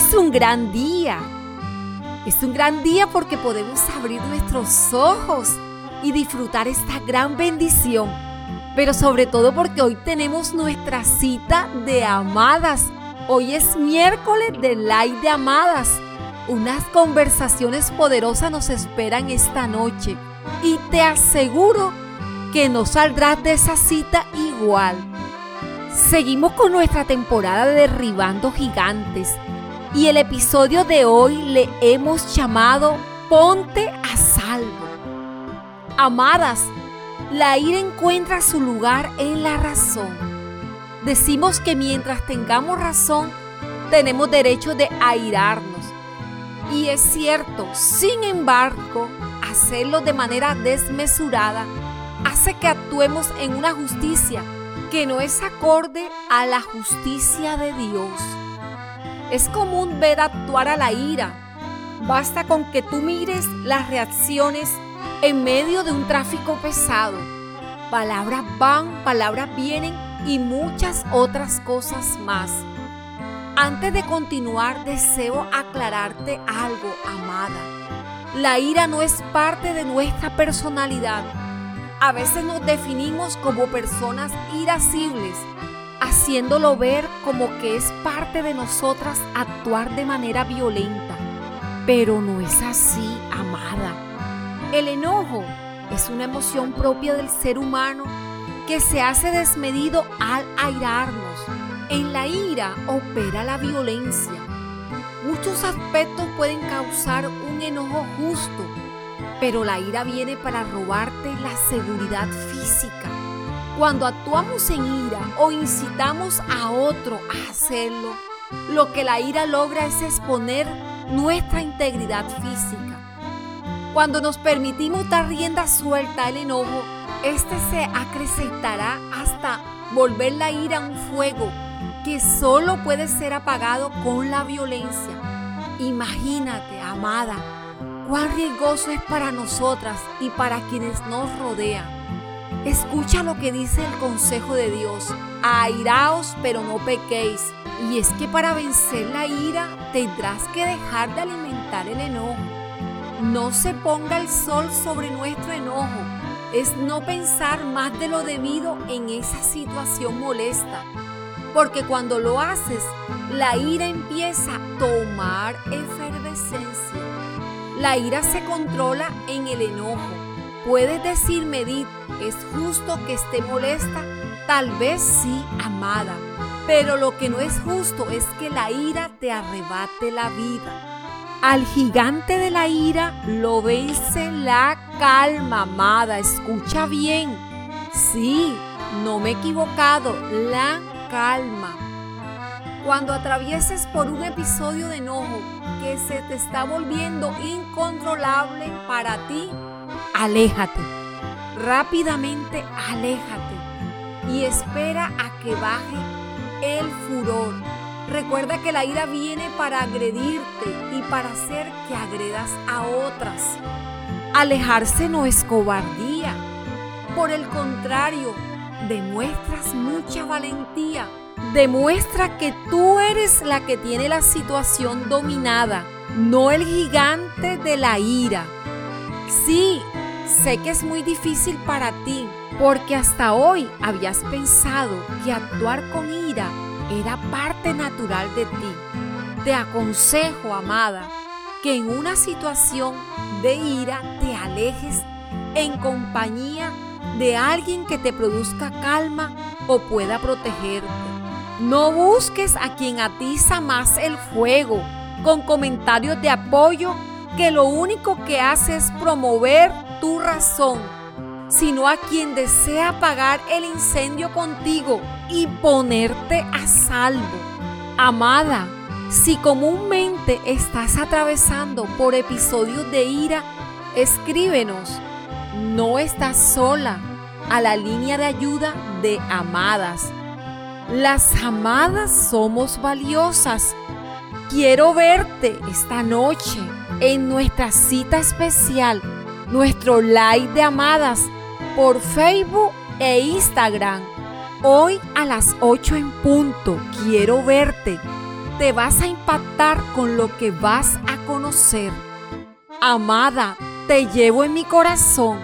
es un gran día. Es un gran día porque podemos abrir nuestros ojos y disfrutar esta gran bendición. Pero sobre todo porque hoy tenemos nuestra cita de amadas. Hoy es miércoles de Light de Amadas. Unas conversaciones poderosas nos esperan esta noche. Y te aseguro que no saldrás de esa cita igual. Seguimos con nuestra temporada de Derribando Gigantes y el episodio de hoy le hemos llamado Ponte a salvo. Amadas, la ira encuentra su lugar en la razón. Decimos que mientras tengamos razón, tenemos derecho de airarnos. Y es cierto, sin embargo, hacerlo de manera desmesurada hace que actuemos en una justicia que no es acorde a la justicia de Dios. Es común ver actuar a la ira. Basta con que tú mires las reacciones en medio de un tráfico pesado. Palabras van, palabras vienen y muchas otras cosas más. Antes de continuar, deseo aclararte algo, amada. La ira no es parte de nuestra personalidad a veces nos definimos como personas irascibles, haciéndolo ver como que es parte de nosotras actuar de manera violenta. Pero no es así, amada. El enojo es una emoción propia del ser humano que se hace desmedido al airarnos. En la ira opera la violencia. Muchos aspectos pueden causar un enojo justo pero la ira viene para robarte la seguridad física. Cuando actuamos en ira o incitamos a otro a hacerlo, lo que la ira logra es exponer nuestra integridad física. Cuando nos permitimos dar rienda suelta al enojo, este se acrecentará hasta volver la ira un fuego que solo puede ser apagado con la violencia. Imagínate, amada, cuán riesgoso es para nosotras y para quienes nos rodean. Escucha lo que dice el consejo de Dios. Airaos, pero no pequéis. Y es que para vencer la ira tendrás que dejar de alimentar el enojo. No se ponga el sol sobre nuestro enojo. Es no pensar más de lo debido en esa situación molesta. Porque cuando lo haces, la ira empieza a tomar efervescencia la ira se controla en el enojo. Puedes decir, Medit, ¿es justo que esté molesta? Tal vez sí, amada. Pero lo que no es justo es que la ira te arrebate la vida. Al gigante de la ira lo vence la calma, amada. Escucha bien. Sí, no me he equivocado. La calma. Cuando atravieses por un episodio de enojo que se te está volviendo incontrolable para ti, aléjate. Rápidamente aléjate y espera a que baje el furor. Recuerda que la ira viene para agredirte y para hacer que agredas a otras. Alejarse no es cobardía. Por el contrario, demuestras mucha valentía demuestra que tú eres la que tiene la situación dominada, no el gigante de la ira. Sí, sé que es muy difícil para ti, porque hasta hoy habías pensado que actuar con ira era parte natural de ti. Te aconsejo, amada, que en una situación de ira te alejes en compañía de alguien que te produzca calma o pueda protegerte. No busques a quien atiza más el fuego con comentarios de apoyo que lo único que hace es promover tu razón, sino a quien desea apagar el incendio contigo y ponerte a salvo. Amada, si comúnmente estás atravesando por episodios de ira, escríbenos. No estás sola a la línea de ayuda de Amadas las amadas somos valiosas. Quiero verte esta noche en nuestra cita especial, nuestro live de amadas por Facebook e Instagram. Hoy a las 8 en punto. Quiero verte. te vas a impactar con lo que vas a conocer. Amada, te llevo en mi corazón